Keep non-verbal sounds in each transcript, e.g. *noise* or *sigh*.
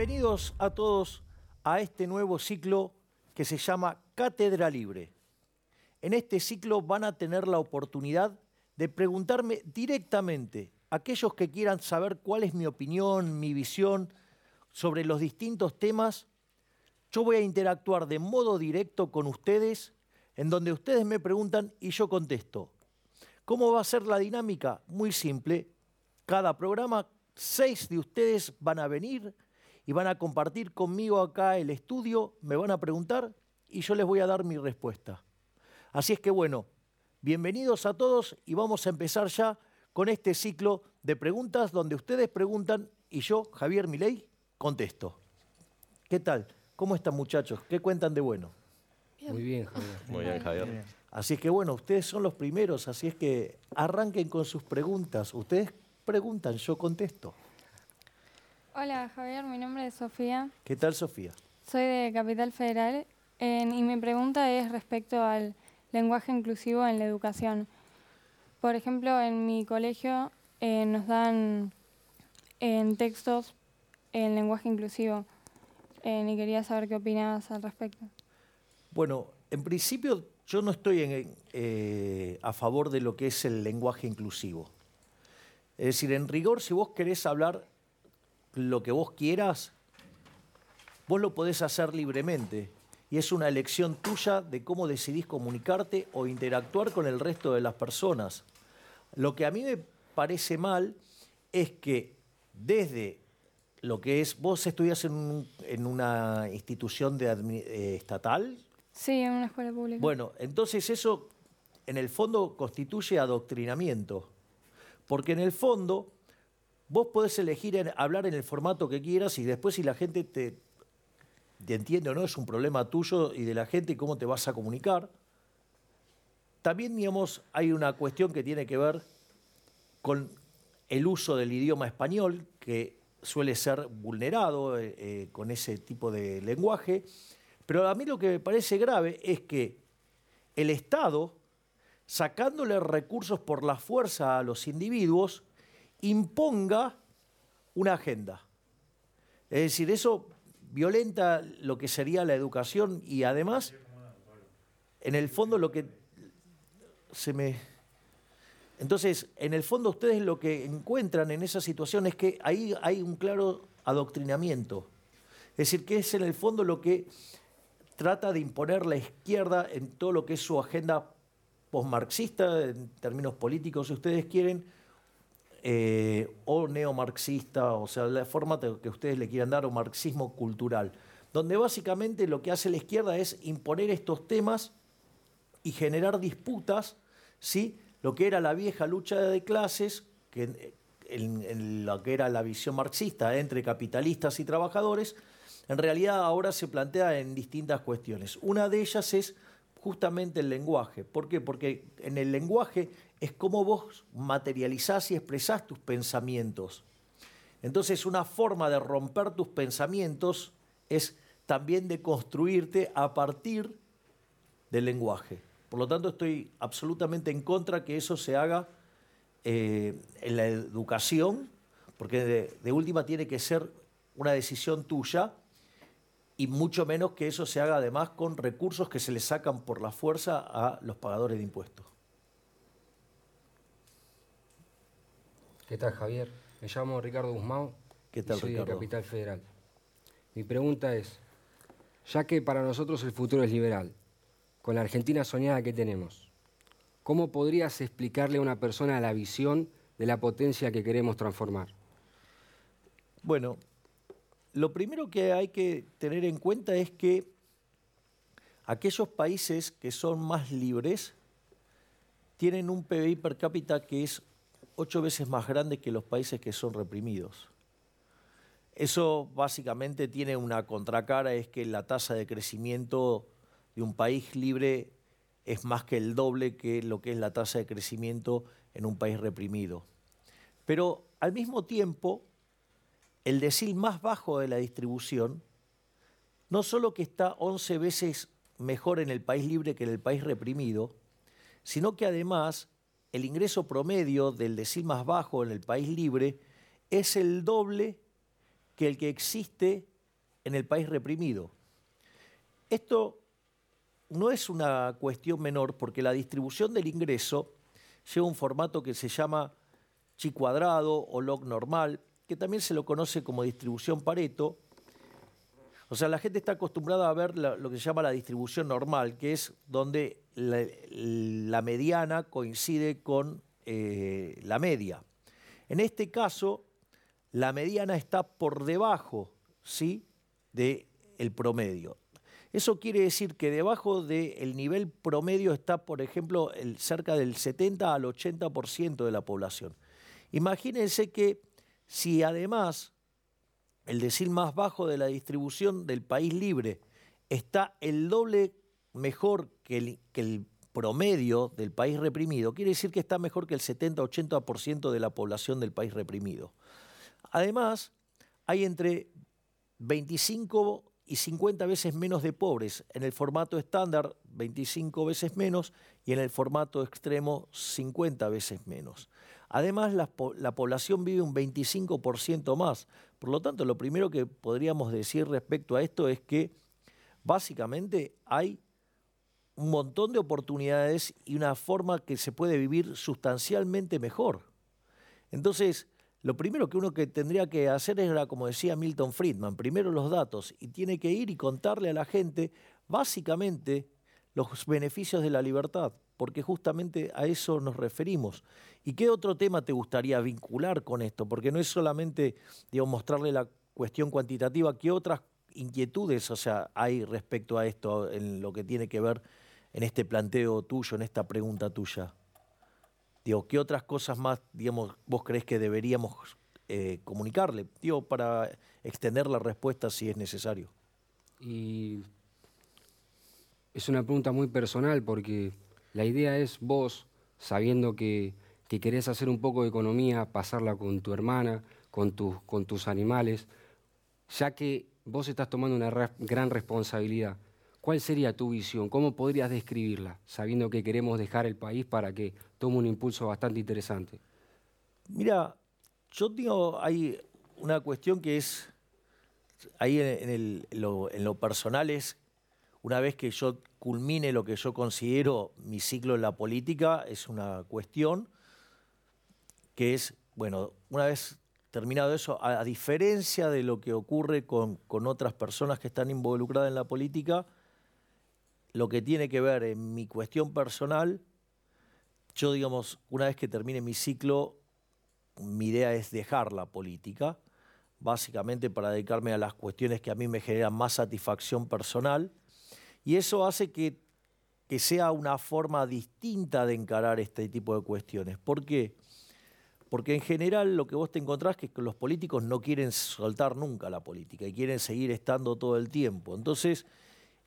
Bienvenidos a todos a este nuevo ciclo que se llama Cátedra Libre. En este ciclo van a tener la oportunidad de preguntarme directamente aquellos que quieran saber cuál es mi opinión, mi visión sobre los distintos temas. Yo voy a interactuar de modo directo con ustedes, en donde ustedes me preguntan y yo contesto. ¿Cómo va a ser la dinámica? Muy simple. Cada programa, seis de ustedes van a venir y van a compartir conmigo acá el estudio, me van a preguntar y yo les voy a dar mi respuesta. Así es que bueno, bienvenidos a todos y vamos a empezar ya con este ciclo de preguntas donde ustedes preguntan y yo, Javier Milei, contesto. ¿Qué tal? ¿Cómo están muchachos? ¿Qué cuentan de bueno? Muy bien, Javier. Muy bien, Javier. Así es que bueno, ustedes son los primeros, así es que arranquen con sus preguntas. Ustedes preguntan, yo contesto. Hola Javier, mi nombre es Sofía. ¿Qué tal Sofía? Soy de Capital Federal en- y mi pregunta es respecto al lenguaje inclusivo en la educación. Por ejemplo, en mi colegio eh, nos dan en textos en lenguaje inclusivo eh, y quería saber qué opinabas al respecto. Bueno, en principio yo no estoy en- eh, a favor de lo que es el lenguaje inclusivo. Es decir, en rigor, si vos querés hablar lo que vos quieras, vos lo podés hacer libremente. Y es una elección tuya de cómo decidís comunicarte o interactuar con el resto de las personas. Lo que a mí me parece mal es que desde lo que es, vos estudias en, un- en una institución de eh, estatal, Sí, en una escuela pública. bueno, entonces eso en el fondo constituye adoctrinamiento. Porque en el fondo vos podés elegir hablar en el formato que quieras y después si la gente te, entiende o no es un problema tuyo y de la gente cómo te vas a comunicar. También, digamos, hay una cuestión que tiene que ver con el uso del idioma español, que suele ser vulnerado eh, eh, con ese tipo de lenguaje. Pero a mí lo que me parece grave es que el Estado, sacándole recursos por la fuerza a los individuos, imponga una agenda. Es decir, eso violenta lo que sería la educación y además, en el fondo lo que se me... Entonces, en el fondo ustedes lo que encuentran en esa situación es que ahí hay un claro adoctrinamiento. Es decir, que es en el fondo lo que trata de imponer la izquierda en todo lo que es su agenda posmarxista, en términos políticos, si ustedes quieren, eh, o neomarxista, o sea, la forma que ustedes le quieran dar, o marxismo cultural, donde básicamente lo que hace la izquierda es imponer estos temas y generar disputas, ¿sí? lo que era la vieja lucha de clases, que lo que era la visión marxista entre capitalistas y trabajadores, en realidad ahora se plantea en distintas cuestiones. Una de ellas es justamente el lenguaje. ¿Por qué? Porque en el lenguaje es como vos materializás y expresás tus pensamientos. Entonces una forma de romper tus pensamientos es también de construirte a partir del lenguaje. Por lo tanto, estoy absolutamente en contra que eso se haga eh, en la educación, porque de, de última tiene que ser una decisión tuya y mucho menos que eso se haga además con recursos que se le sacan por la fuerza a los pagadores de impuestos. ¿Qué tal, Javier? Me llamo Ricardo Guzmán. ¿Qué tal, y soy Ricardo? de Capital Federal. Mi pregunta es, ya que para nosotros el futuro es liberal, con la Argentina soñada que tenemos, ¿cómo podrías explicarle a una persona la visión de la potencia que queremos transformar? Bueno, lo primero que hay que tener en cuenta es que aquellos países que son más libres tienen un PBI per cápita que es ocho veces más grande que los países que son reprimidos. Eso básicamente tiene una contracara, es que la tasa de crecimiento de un país libre es más que el doble que lo que es la tasa de crecimiento en un país reprimido. Pero al mismo tiempo, el decil más bajo de la distribución, no solo que está 11 veces mejor en el país libre que en el país reprimido, sino que además el ingreso promedio del decil más bajo en el país libre es el doble que el que existe en el país reprimido. Esto no es una cuestión menor porque la distribución del ingreso lleva un formato que se llama chi cuadrado o log normal, que también se lo conoce como distribución Pareto. O sea, la gente está acostumbrada a ver lo que se llama la distribución normal, que es donde la, mediana coincide con eh, la media. En este caso, la mediana está por debajo ¿sí? del el promedio. Eso quiere decir que debajo del nivel promedio está, por ejemplo, el, cerca del 70 al 80% de la población. Imagínense que si además el decil más bajo de la distribución del país libre está el doble mejor que el, que el promedio del país reprimido, quiere decir que está mejor que el 70-80% de la población del país reprimido. Además, hay entre 25 y 50 veces menos de pobres. En el formato estándar, 25 veces menos, y en el formato extremo, 50 veces menos. Además, la, la población vive un 25% más. Por lo tanto, lo primero que podríamos decir respecto a esto es que básicamente hay un montón de oportunidades y una forma que se puede vivir sustancialmente mejor. Entonces, lo primero que uno que tendría que hacer era, como decía Milton Friedman, primero los datos y tiene que ir y contarle a la gente básicamente los beneficios de la libertad, porque justamente a eso nos referimos. ¿Y qué otro tema te gustaría vincular con esto? Porque no es solamente digamos, mostrarle la cuestión cuantitativa, ¿qué otras inquietudes o sea, hay respecto a esto en lo que tiene que ver en este planteo tuyo, en esta pregunta tuya? Digo, ¿qué otras cosas más, digamos, vos crees que deberíamos eh, comunicarle? Digo, para extender la respuesta si es necesario. Y es una pregunta muy personal porque la idea es vos, sabiendo que, que querés hacer un poco de economía, pasarla con tu hermana, con, con tus animales, ya que vos estás tomando una gran responsabilidad. ¿Cuál sería tu visión? ¿Cómo podrías describirla, sabiendo que queremos dejar el país para que tome un impulso bastante interesante? Mira, yo digo, hay una cuestión que es, ahí en, lo, personal es, una vez que yo culmine lo que yo considero mi ciclo en la política, es una cuestión que es, bueno, una vez terminado eso, a, diferencia de lo que ocurre con, con otras personas que están involucradas en la política, lo que tiene que ver en mi cuestión personal, yo digamos, una vez que termine mi ciclo, mi idea es dejar la política, básicamente para dedicarme a las cuestiones que a mí me generan más satisfacción personal, y eso hace que, que sea una forma distinta de encarar este tipo de cuestiones. ¿Por qué? Porque en general lo que vos te encontrás es que los políticos no quieren soltar nunca la política y quieren seguir estando todo el tiempo. Entonces,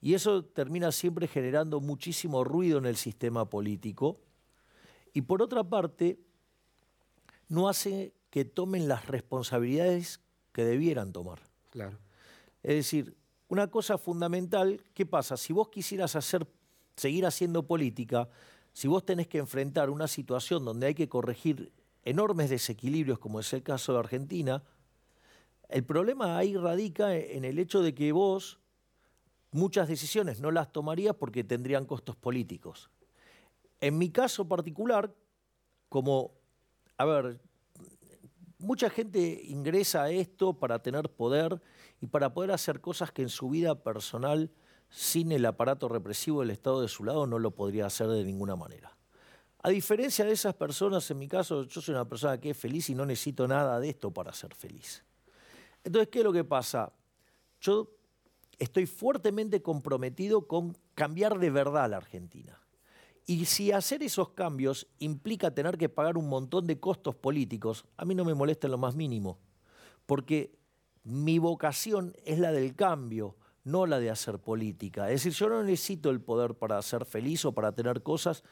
y eso termina siempre generando muchísimo ruido en el sistema político. Y por otra parte, no hace que tomen las responsabilidades que debieran tomar. Claro. Es decir, una cosa fundamental, ¿qué pasa? Si vos quisieras hacer, seguir haciendo política, si vos tenés que enfrentar una situación donde hay que corregir enormes desequilibrios, como es el caso de Argentina, el problema ahí radica en el hecho de que vos muchas decisiones no las tomaría porque tendrían costos políticos. En mi caso particular, como, a ver, mucha gente ingresa a esto para tener poder y para poder hacer cosas que en su vida personal, sin el aparato represivo del Estado de su lado, no lo podría hacer de ninguna manera. A diferencia de esas personas, en mi caso, yo soy una persona que es feliz y no necesito nada de esto para ser feliz. Entonces, ¿qué es lo que pasa? Yo estoy fuertemente comprometido con cambiar de verdad a la Argentina. Y si hacer esos cambios implica tener que pagar un montón de costos políticos, a mí no me molesta en lo más mínimo, porque mi vocación es la del cambio, no la de hacer política. Es decir, yo no necesito el poder para ser feliz o para tener cosas,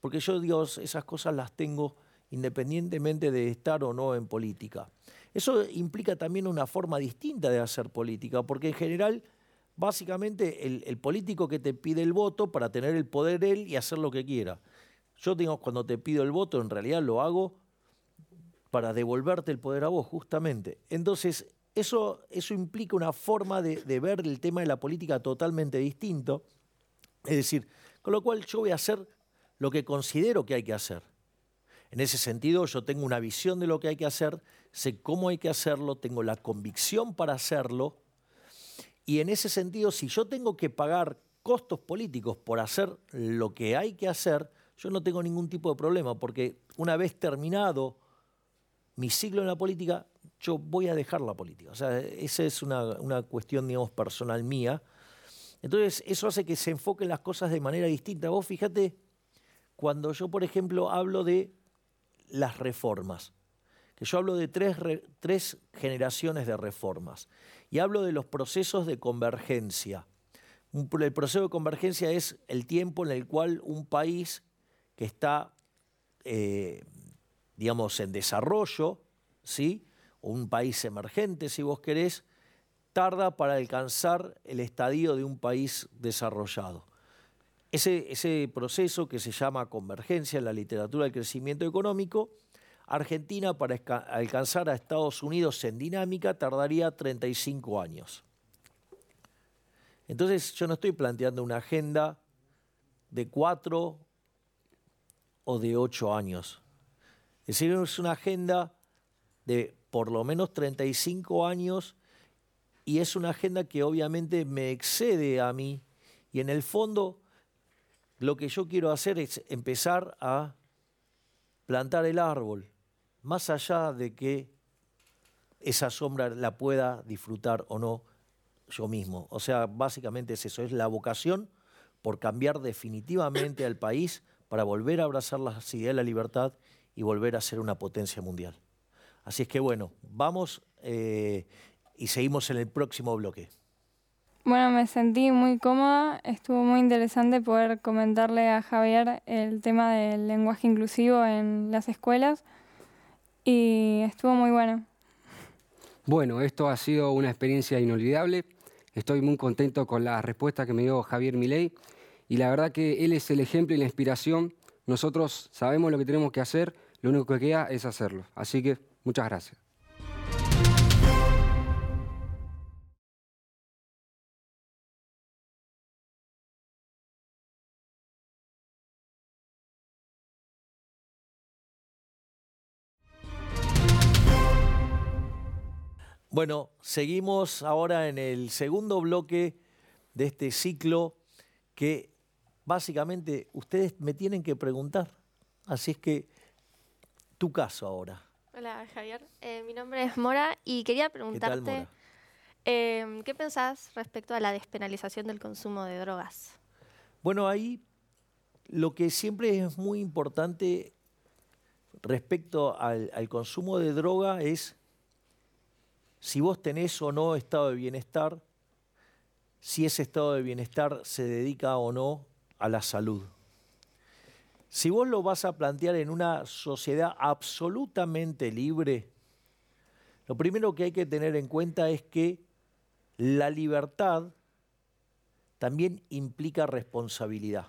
porque yo, Dios, esas cosas las tengo independientemente de estar o no en política. Eso implica también una forma distinta de hacer política, porque en general básicamente el, político que te pide el voto para tener el poder él y hacer lo que quiera. Yo digo, cuando te pido el voto, en realidad lo hago para devolverte el poder a vos, justamente. Entonces, eso, eso implica una forma de, de ver el tema de la política totalmente distinto. Es decir, con lo cual yo voy a hacer lo que considero que hay que hacer. En ese sentido, yo tengo una visión de lo que hay que hacer, sé cómo hay que hacerlo, tengo la convicción para hacerlo. Y en ese sentido, si yo tengo que pagar costos políticos por hacer lo que hay que hacer, yo no tengo ningún tipo de problema, porque una vez terminado mi ciclo en la política, yo voy a dejar la política. O sea, esa es una, una cuestión, digamos, personal mía. Entonces, eso hace que se enfoquen las cosas de manera distinta. Vos fíjate, cuando yo, por ejemplo, hablo de las reformas, que yo hablo de tres, tres generaciones de reformas, y hablo de los procesos de convergencia. el proceso de convergencia es el tiempo en el cual un país que está, eh, digamos, en desarrollo, ¿sí? un país emergente, si vos querés, tarda para alcanzar el estadio de un país desarrollado. Ese, ese, proceso que se llama convergencia en la literatura del crecimiento económico, Argentina para alcanzar a Estados Unidos en dinámica tardaría 35 años. Entonces yo no estoy planteando una agenda de cuatro o de ocho años. Es decir, es una agenda de por lo menos 35 años y es una agenda que obviamente me excede a mí y en el fondo lo que yo quiero hacer es empezar a plantar el árbol, más allá de que esa sombra la pueda disfrutar o no yo mismo. O sea, básicamente es eso, es la vocación por cambiar definitivamente al país para volver a abrazar las ideas de la libertad y volver a ser una potencia mundial. Así es que bueno, vamos eh, y seguimos en el próximo bloque. Bueno, me sentí muy cómoda, estuvo muy interesante poder comentarle a Javier el tema del lenguaje inclusivo en las escuelas y estuvo muy bueno. Bueno, esto ha sido una experiencia inolvidable. Estoy muy contento con la respuesta que me dio Javier Milei y la verdad que él es el ejemplo y la inspiración. Nosotros sabemos lo que tenemos que hacer, lo único que queda es hacerlo. Así que muchas gracias. Bueno, seguimos ahora en el segundo bloque de este ciclo que básicamente ustedes me tienen que preguntar. Así es que tu caso ahora. Hola Javier, eh, mi nombre es Mora y quería preguntarte ¿Qué, em, ¿qué pensás respecto a la despenalización del consumo de drogas? Bueno, ahí lo que siempre es muy importante respecto al, al consumo de droga es si vos tenés o no estado de bienestar, si ese estado de bienestar se dedica o no a la salud. Si vos lo vas a plantear en una sociedad absolutamente libre, lo primero que hay que tener en cuenta es que la libertad también implica responsabilidad.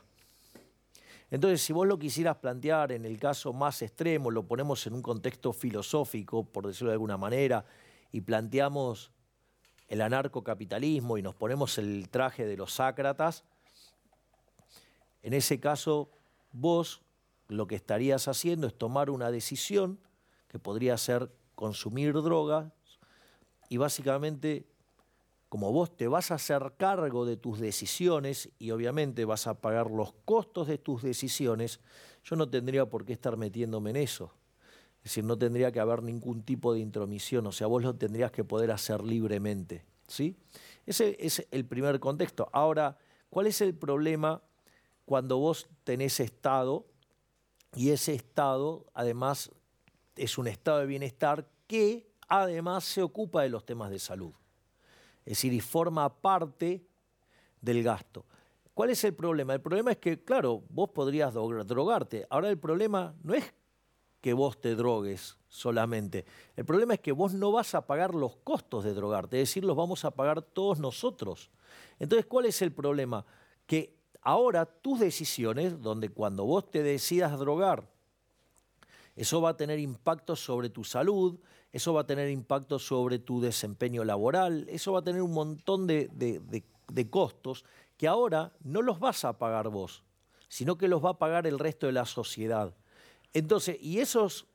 Entonces, si vos lo quisieras plantear en el caso más extremo, lo ponemos en un contexto filosófico, por decirlo de alguna manera, y planteamos el anarcocapitalismo y nos ponemos el traje de los sácratas, en ese caso vos lo que estarías haciendo es tomar una decisión que podría ser consumir drogas y básicamente como vos te vas a hacer cargo de tus decisiones y obviamente vas a pagar los costos de tus decisiones, yo no tendría por qué estar metiéndome en eso. Es decir, no tendría que haber ningún tipo de intromisión, o sea, vos lo tendrías que poder hacer libremente. ¿sí? Ese es el primer contexto. Ahora, ¿cuál es el problema cuando vos tenés Estado y ese Estado además es un estado de bienestar que además se ocupa de los temas de salud? Es decir, y forma parte del gasto. ¿Cuál es el problema? El problema es que, claro, vos podrías drogarte. Ahora el problema no es que vos te drogues solamente. El problema es que vos no vas a pagar los costos de drogarte, es decir, los vamos a pagar todos nosotros. Entonces, ¿cuál es el problema? Que ahora tus decisiones, donde cuando vos te decidas drogar, Eso va a tener impacto sobre tu salud, eso va a tener impacto sobre tu desempeño laboral, eso va a tener un montón de, de costos que ahora no los vas a pagar vos, sino que los va a pagar el resto de la sociedad. Entonces, y esos,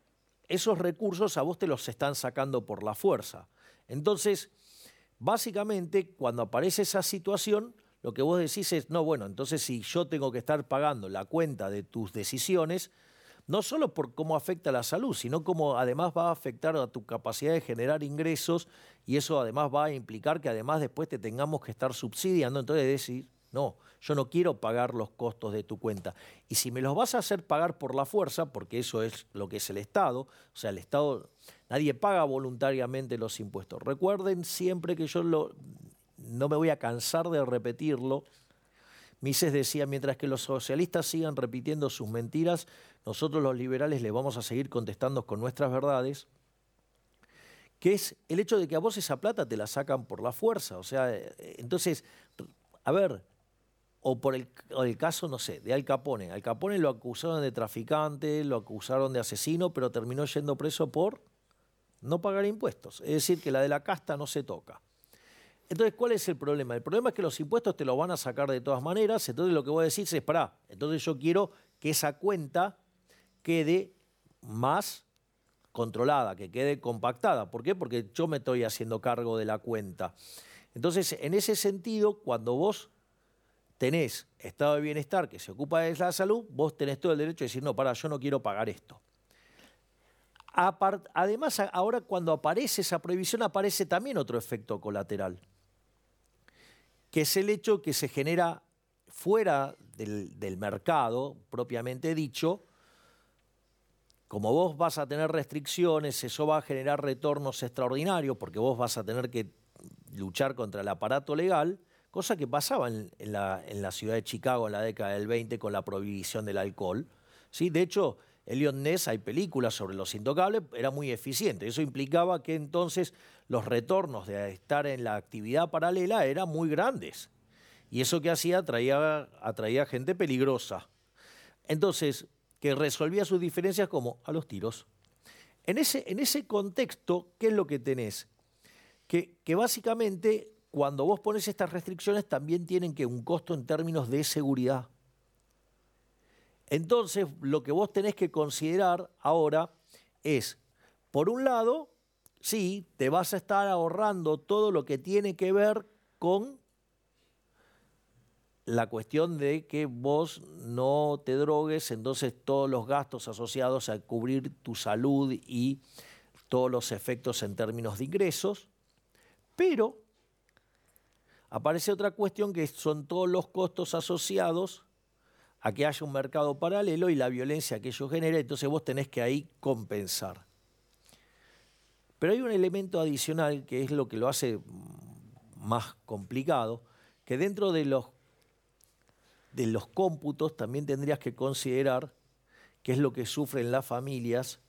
esos recursos a vos te los están sacando por la fuerza. Entonces, básicamente, cuando aparece esa situación, lo que vos decís es, no, bueno, entonces si yo tengo que estar pagando la cuenta de tus decisiones, no solo por cómo afecta la salud, sino cómo además va a afectar a tu capacidad de generar ingresos y eso además va a implicar que además después te tengamos que estar subsidiando, entonces decir, no, yo no quiero pagar los costos de tu cuenta. Y si me los vas a hacer pagar por la fuerza, porque eso es lo que es el Estado, o sea, el Estado, nadie paga voluntariamente los impuestos. Recuerden siempre que yo lo, no me voy a cansar de repetirlo. Mises decía, mientras que los socialistas sigan repitiendo sus mentiras, nosotros los liberales le vamos a seguir contestando con nuestras verdades, que es el hecho de que a vos esa plata te la sacan por la fuerza. O sea, eh, entonces, a ver, o por el, el, caso, no sé, de Al Capone. Al Capone lo acusaron de traficante, lo acusaron de asesino, pero terminó yendo preso por no pagar impuestos. Es decir, que la de la casta no se toca. Entonces, ¿cuál es el problema? El problema es que los impuestos te los van a sacar de todas maneras, entonces lo que voy a decir es, pará, entonces yo quiero que esa cuenta quede más controlada, que quede compactada. ¿Por qué? Porque yo me estoy haciendo cargo de la cuenta. Entonces, en ese sentido, cuando vos tenés estado de bienestar que se ocupa de la salud, vos tenés todo el derecho de decir, no, para, yo no quiero pagar esto. Además, ahora cuando aparece esa prohibición, aparece también otro efecto colateral que es el hecho que se genera fuera del, mercado, propiamente dicho, como vos vas a tener restricciones, eso va a generar retornos extraordinarios, porque vos vas a tener que luchar contra el aparato legal, cosa que pasaba en, la, en, la, ciudad de Chicago en la década del 20 con la prohibición del alcohol. ¿sí? De hecho, Elliot Ness, hay películas sobre los intocables, era muy eficiente. Eso implicaba que entonces los retornos de estar en la actividad paralela eran muy grandes. Y eso que hacía atraía, atraía gente peligrosa. Entonces, que resolvía sus diferencias como a los tiros. En ese, en ese contexto, ¿qué es lo que tenés? Que, que básicamente cuando vos pones estas restricciones también tienen que un costo en términos de seguridad. Entonces, lo que vos tenés que considerar ahora es, por un lado, sí, te vas a estar ahorrando todo lo que tiene que ver con la cuestión de que vos no te drogues, entonces todos los gastos asociados a cubrir tu salud y todos los efectos en términos de ingresos, pero aparece otra cuestión que son todos los costos asociados a que haya un mercado paralelo y la violencia que ello genera, entonces vos tenés que ahí compensar. Pero hay un elemento adicional que es lo que lo hace más complicado, que dentro de los, de los cómputos también tendrías que considerar qué es lo que sufren las familias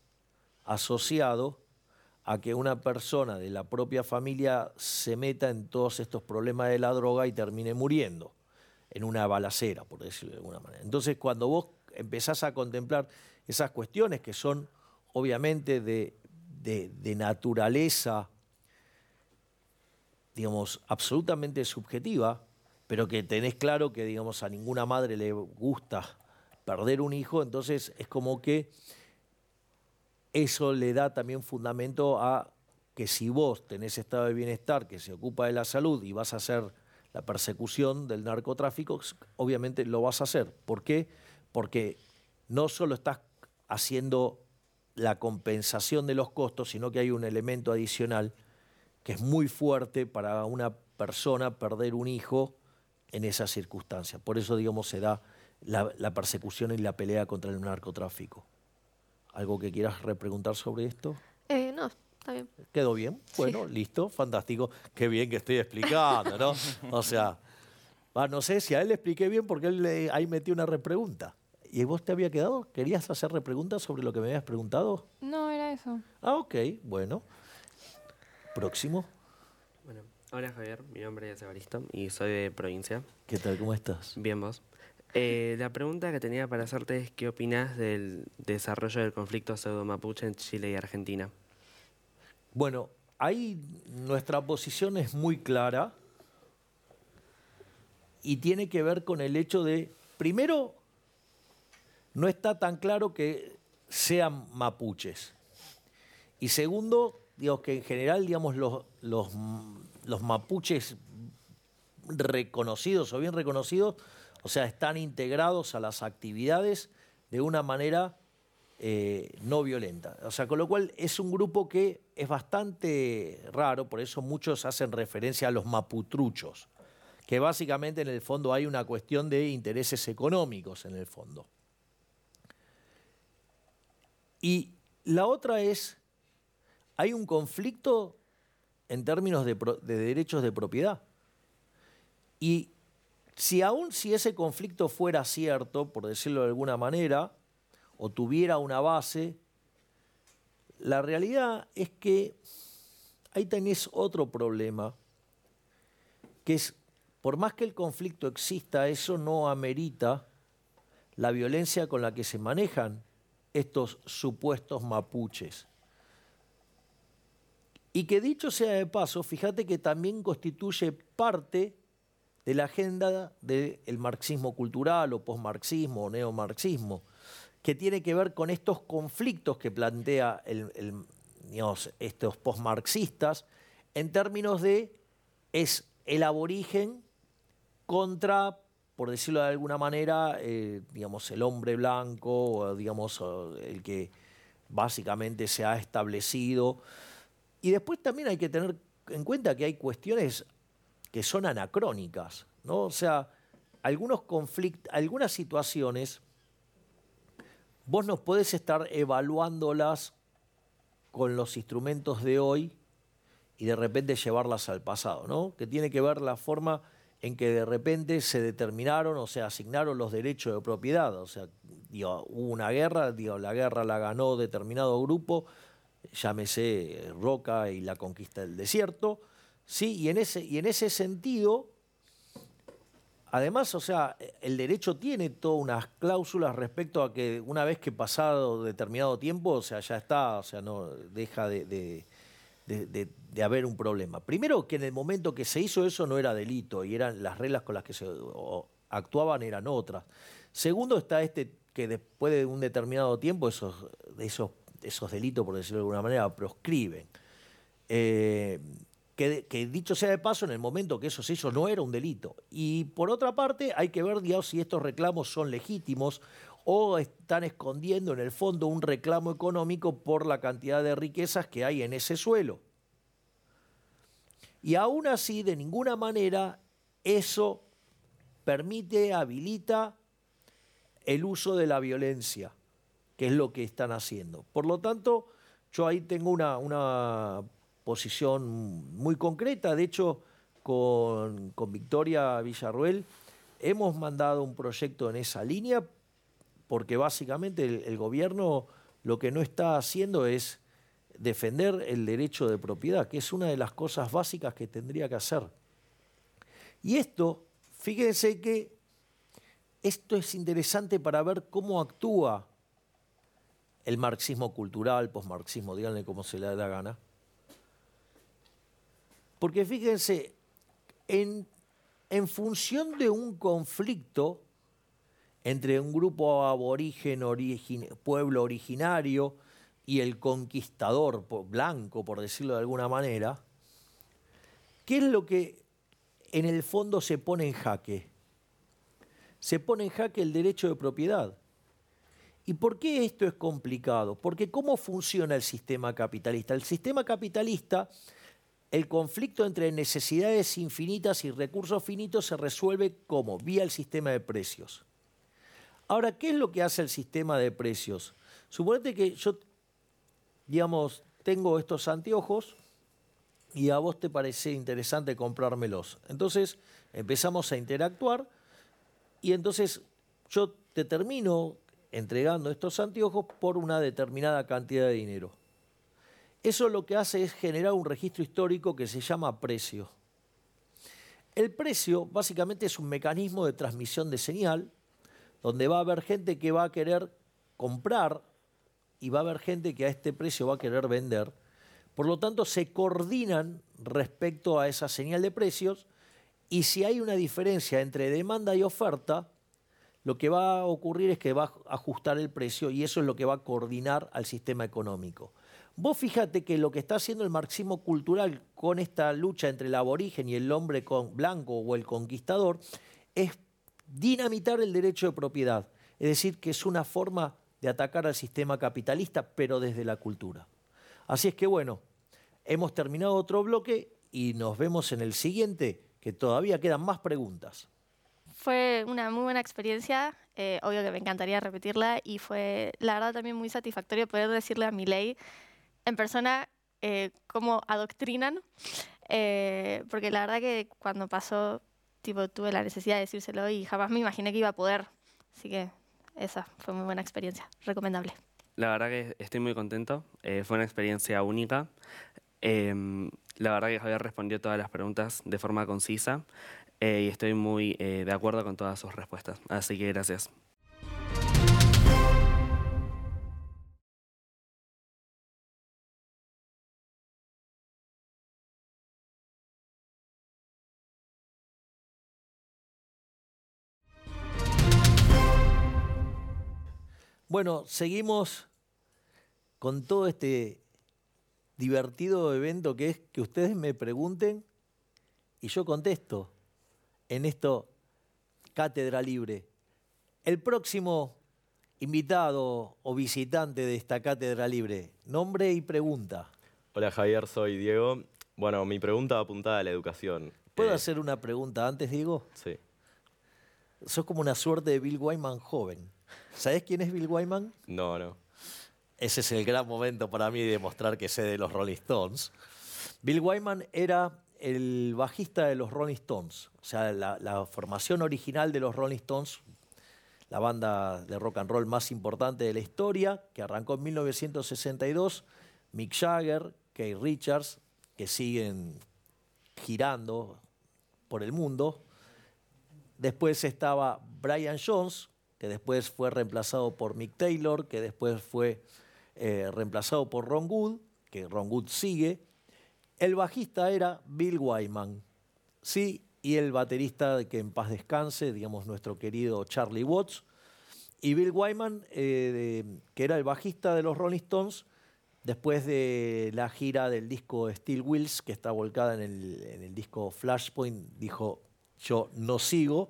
asociado a que una persona de la propia familia se meta en todos estos problemas de la droga y termine muriendo en una balacera, por decirlo de alguna manera. Entonces, cuando vos empezás a contemplar esas cuestiones que son obviamente de, naturaleza, digamos, absolutamente subjetiva, pero que tenés claro que, digamos, a ninguna madre le gusta perder un hijo, entonces es como que eso le da también fundamento a que si vos tenés estado de bienestar que se ocupa de la salud y vas a ser la persecución del narcotráfico, obviamente lo vas a hacer. ¿Por qué? Porque no solo estás haciendo la compensación de los costos, sino que hay un elemento adicional que es muy fuerte para una persona perder un hijo en esas circunstancias. Por eso, digamos, se da la, persecución y la pelea contra el narcotráfico. ¿Algo que quieras repreguntar sobre esto? Eh, no, ¿Quedó bien? Bueno, listo, fantástico. Qué bien que estoy explicando, ¿no? O sea, no sé si a él le expliqué bien porque él ahí metió una repregunta. ¿Y vos te había quedado? ¿Querías hacer repreguntas sobre lo que me habías preguntado? No, era eso. Ah, ok, bueno. Próximo. Bueno, hola Javier, mi nombre es Evaristo y soy de provincia. ¿Qué tal? ¿Cómo estás? Bien, vos. Eh, la pregunta que tenía para hacerte es qué opinas del desarrollo del conflicto pseudo-mapuche en Chile y Argentina. Bueno, ahí nuestra posición es muy clara y tiene que ver con el hecho de, primero, no está tan claro que sean mapuches. Y segundo, digamos que en general, digamos, los, los, los mapuches reconocidos o bien reconocidos, o sea, están integrados a las actividades de una manera eh, no violenta. O sea, con lo cual es un grupo que es bastante raro, por eso muchos hacen referencia a los maputruchos, que básicamente en el fondo hay una cuestión de intereses económicos en el fondo. Y la otra es, hay un conflicto en términos de, de derechos de propiedad. Y si aún si ese conflicto fuera cierto, por decirlo de alguna manera, o tuviera una base, la realidad es que ahí tenés otro problema, que es, por más que el conflicto exista, eso no amerita la violencia con la que se manejan estos supuestos mapuches. Y que dicho sea de paso, fíjate que también constituye parte de la agenda del marxismo cultural o posmarxismo o neomarxismo que tiene que ver con estos conflictos que plantea estos postmarxistas en términos de es el aborigen contra, por decirlo de alguna manera, eh, digamos, el hombre blanco, digamos, el que básicamente se ha establecido. Y después también hay que tener en cuenta que hay cuestiones que son anacrónicas, ¿no? O sea, algunos conflictos, algunas situaciones vos no podés estar evaluándolas con los instrumentos de hoy y de repente llevarlas al pasado, ¿no? Que tiene que ver la forma en que de repente se determinaron o se asignaron los derechos de propiedad. O sea, hubo una guerra, la guerra la ganó determinado grupo, llámese Roca y la conquista del desierto, ¿sí? Y en ese, y en ese sentido, Además, o sea, el derecho tiene todas unas cláusulas respecto a que una vez que pasado determinado tiempo, o sea, ya está, o sea, no deja de, haber un problema. Primero, que en el momento que se hizo eso no era delito y eran las reglas con las que se actuaban eran otras. Segundo, está este que después de un determinado tiempo esos, esos, esos delitos, por decirlo de alguna manera, proscriben. Eh, que, dicho sea de paso, en el momento que eso se hizo no era un delito. Y por otra parte, hay que ver digamos, si estos reclamos son legítimos o están escondiendo en el fondo un reclamo económico por la cantidad de riquezas que hay en ese suelo. Y aún así, de ninguna manera, eso permite, habilita el uso de la violencia, que es lo que están haciendo. Por lo tanto, yo ahí tengo una, una posición muy concreta. De hecho, con, Victoria Villarruel hemos mandado un proyecto en esa línea porque básicamente el, gobierno lo que no está haciendo es defender el derecho de propiedad, que es una de las cosas básicas que tendría que hacer. Y esto, fíjense que esto es interesante para ver cómo actúa el marxismo cultural, posmarxismo, díganle cómo se le da la gana, porque fíjense, en, función de un conflicto entre un grupo aborigen, pueblo originario, y el conquistador blanco, por decirlo de alguna manera, ¿qué es lo que en el fondo se pone en jaque? Se pone en jaque el derecho de propiedad. ¿Y por qué esto es complicado? Porque ¿cómo funciona el sistema capitalista? El sistema capitalista el conflicto entre necesidades infinitas y recursos finitos se resuelve como vía el sistema de precios. Ahora, ¿qué es lo que hace el sistema de precios? Suponete que yo, digamos, tengo estos anteojos y a vos te parece interesante comprármelos. Entonces empezamos a interactuar y entonces yo te termino entregando estos anteojos por una determinada cantidad de dinero. Eso lo que hace es generar un registro histórico que se llama precio. El precio básicamente es un mecanismo de transmisión de señal donde va a haber gente que va a querer comprar y va a haber gente que a este precio va a querer vender. Por lo tanto, se coordinan respecto a esa señal de precios y si hay una diferencia entre demanda y oferta, lo que va a ocurrir es que va a ajustar el precio y eso es lo que va a coordinar al sistema económico. Vos fíjate que lo que está haciendo el marxismo cultural con esta lucha entre el aborigen y el hombre blanco o el conquistador es dinamitar el derecho de propiedad. Es decir, que es una forma de atacar al sistema capitalista, pero desde la cultura. Así es que bueno, hemos terminado otro bloque y nos vemos en el siguiente, que todavía quedan más preguntas. Fue una muy buena experiencia, eh, obvio que me encantaría repetirla y fue la verdad también muy satisfactorio poder decirle a mi ley en persona eh, cómo adoctrinan, eh, porque la verdad que cuando pasó, tipo, tuve la necesidad de decírselo y jamás me imaginé que iba a poder. Así que esa fue muy buena experiencia, recomendable. La verdad que estoy muy contento, eh, fue una experiencia única. Em, la verdad que Javier respondió todas las preguntas de forma concisa y estoy muy de acuerdo con todas sus respuestas. Así que gracias. Bueno, seguimos con todo este divertido evento que es que ustedes me pregunten y yo contesto en esto Cátedra Libre. El próximo invitado o visitante de esta Cátedra Libre, nombre y pregunta. Hola Javier, soy Diego. Bueno, mi pregunta apuntada a la educación. ¿Puedo eh, hacer una pregunta antes, Diego? Sí. Sos como una suerte de Bill Wyman joven. ¿Sabes quién es Bill Wyman? No, no. Ese es el gran momento para mí de demostrar que sé de los Rolling Stones. Bill Wyman era el bajista de los Rolling Stones. O sea, la, formación original de los Rolling Stones, la banda de rock and roll más importante de la historia, que arrancó en 1962. Mick Jagger, Keith Richards, que siguen girando por el mundo. Después estaba Brian Jones, que después fue reemplazado por Mick Taylor, que después fue eh, reemplazado por Ron Wood, que Ron Wood sigue. El bajista era Bill Wyman, sí, y el baterista que en paz descanse, digamos nuestro querido Charlie Watts. Y Bill Wyman, eh, que era el bajista de los Rolling Stones, después de la gira del disco Steel Wheels, que está volcada en el, en el disco Flashpoint, dijo, yo no sigo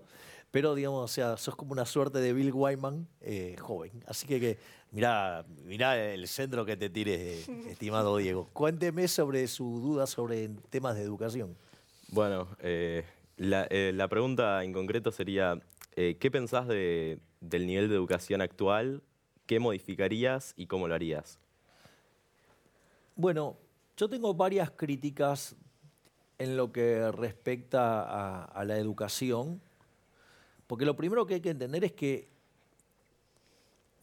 pero digamos, o sea, sos como una suerte de Bill Wyman eh, joven. Así que, que mirá, el centro que te tires, *laughs* estimado Diego. Cuénteme sobre su duda sobre temas de educación. Bueno, eh, eh, la, pregunta en concreto sería, ¿qué pensás del nivel de educación actual? ¿Qué modificarías y cómo lo harías? Bueno, yo tengo varias críticas en lo que respecta a, a la educación porque lo primero que hay que entender es que,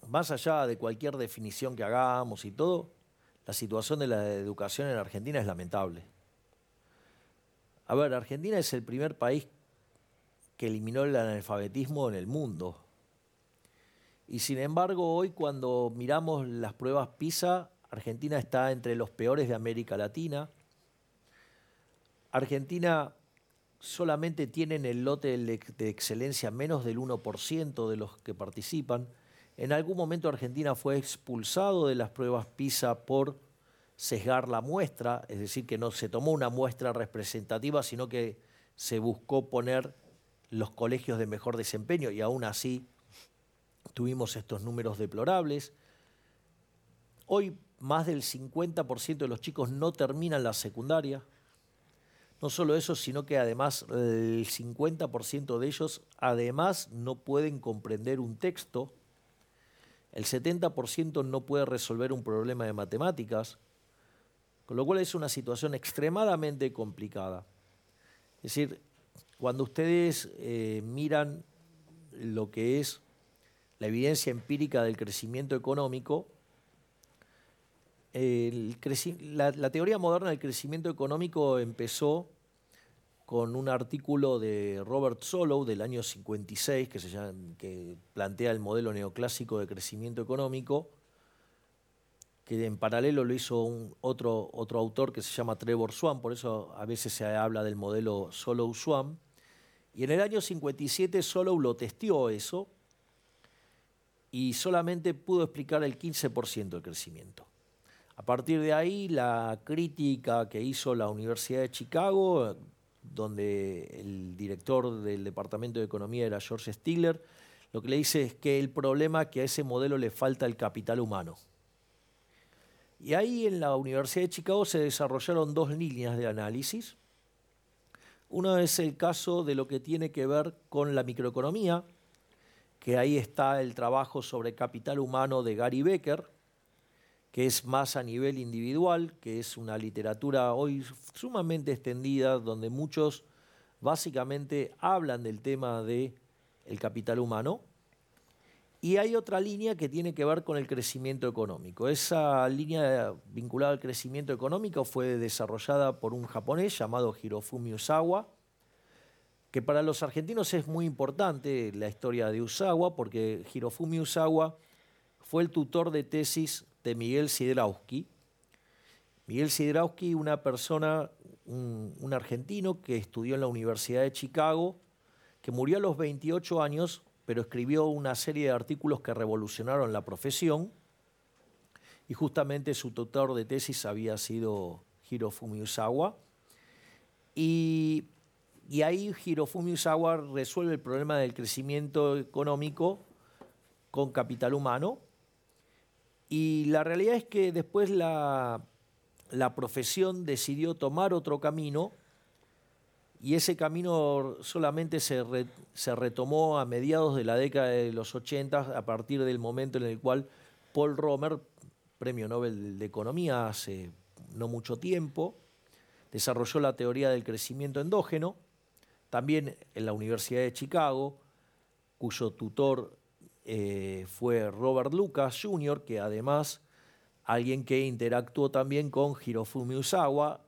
más allá de cualquier definición que hagamos y todo, la situación de la educación en Argentina es lamentable. A ver, Argentina es el primer país que eliminó el analfabetismo en el mundo. Y sin embargo, hoy cuando miramos las pruebas PISA, Argentina está entre los peores de América Latina. Argentina solamente tienen el lote de excelencia menos del 1% de los que participan. En algún momento Argentina fue expulsado de las pruebas PISA por sesgar la muestra, es decir, que no se tomó una muestra representativa, sino que se buscó poner los colegios de mejor desempeño y aún así tuvimos estos números deplorables. Hoy más del 50% de los chicos no terminan la secundaria, no solo eso, sino que además el 50% de ellos además no pueden comprender un texto, el 70% no puede resolver un problema de matemáticas, con lo cual es una situación extremadamente complicada. Es decir, cuando ustedes eh, miran lo que es la evidencia empírica del crecimiento económico, la, teoría moderna del crecimiento económico empezó con un artículo de Robert Solow del año 56 que, se que plantea el modelo neoclásico de crecimiento económico, que en paralelo lo hizo otro, otro autor que se llama Trevor Swan, por eso a veces se habla del modelo Solow-Swan. Y en el año 57 Solow lo testió eso y solamente pudo explicar el 15% del crecimiento. A partir de ahí, la crítica que hizo la Universidad de Chicago, donde el director del Departamento de Economía era George Stigler, lo que le dice es que el problema es que a ese modelo le falta el capital humano. Y ahí en la Universidad de Chicago se desarrollaron dos líneas de análisis. Uno es el caso de lo que tiene que ver con la microeconomía, que ahí está el trabajo sobre capital humano de Gary Becker, que es más a nivel individual, que es una literatura hoy sumamente extendida, donde muchos básicamente hablan del tema del el capital humano. Y hay otra línea que tiene que ver con el crecimiento económico. Esa línea vinculada al crecimiento económico fue desarrollada por un japonés llamado Hirofumi Usawa, que para los argentinos es muy importante la historia de Usawa, porque Hirofumi Usawa fue el tutor de tesis de Miguel Sidrauski. Miguel Sidrauski, una persona, un, argentino que estudió en la Universidad de Chicago, que murió a los 28 años, pero escribió una serie de artículos que revolucionaron la profesión. Y justamente su tutor de tesis había sido Hirofumi Usawa. Y, ahí Hirofumi Usawa resuelve el problema del crecimiento económico con capital humano y la realidad es que después la, profesión decidió tomar otro camino y ese camino solamente se, se, retomó a mediados de la década de los 80, a partir del momento en el cual Paul Romer, premio Nobel de Economía hace no mucho tiempo, desarrolló la teoría del crecimiento endógeno, también en la Universidad de Chicago, cuyo tutor eh, fue Robert Lucas Jr., que además alguien que interactuó también con Hirofumi Usawa.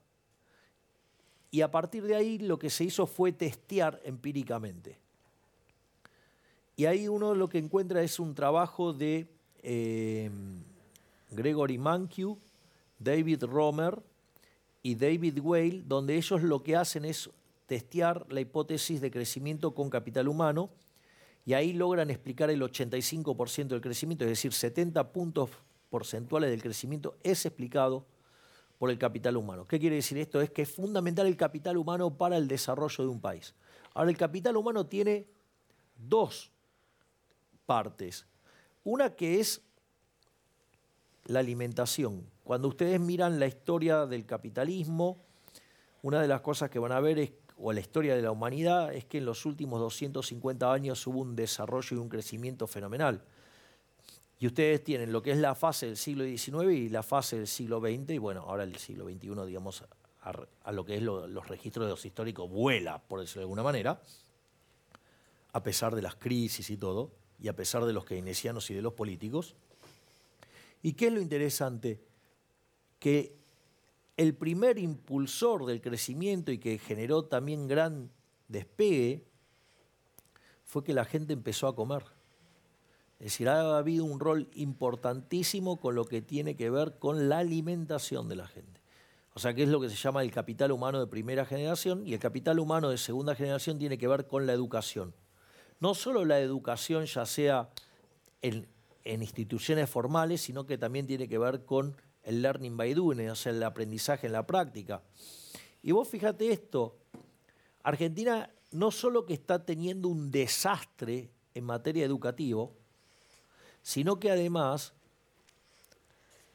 Y a partir de ahí lo que se hizo fue testear empíricamente. Y ahí uno lo que encuentra es un trabajo de eh, Gregory Mankiw, David Romer y David Whale, donde ellos lo que hacen es testear la hipótesis de crecimiento con capital humano y ahí logran explicar el 85% del crecimiento, es decir, 70 puntos porcentuales del crecimiento es explicado por el capital humano. ¿Qué quiere decir esto? Es que es fundamental el capital humano para el desarrollo de un país. Ahora, el capital humano tiene dos partes. Una que es la alimentación. Cuando ustedes miran la historia del capitalismo, una de las cosas que van a ver es o la historia de la humanidad es que en los últimos 250 años hubo un desarrollo y un crecimiento fenomenal. Y ustedes tienen lo que es la fase del siglo XIX y la fase del siglo XX, y bueno, ahora el siglo XXI, digamos, a, lo que es los registros de los históricos, vuela, por decirlo de alguna manera, a pesar de las crisis y todo, y a pesar de los keynesianos y de los políticos. ¿Y qué es lo interesante? Que el primer impulsor del crecimiento y que generó también gran despegue fue que la gente empezó a comer. Es decir, ha habido un rol importantísimo con lo que tiene que ver con la alimentación de la gente. O sea, que es lo que se llama el capital humano de primera generación y el capital humano de segunda generación tiene que ver con la educación. No solo la educación ya sea en, en instituciones formales, sino que también tiene que ver con el learning by doing, o sea, el aprendizaje en la práctica. Y vos fíjate esto, Argentina no solo que está teniendo un desastre en materia educativa, sino que además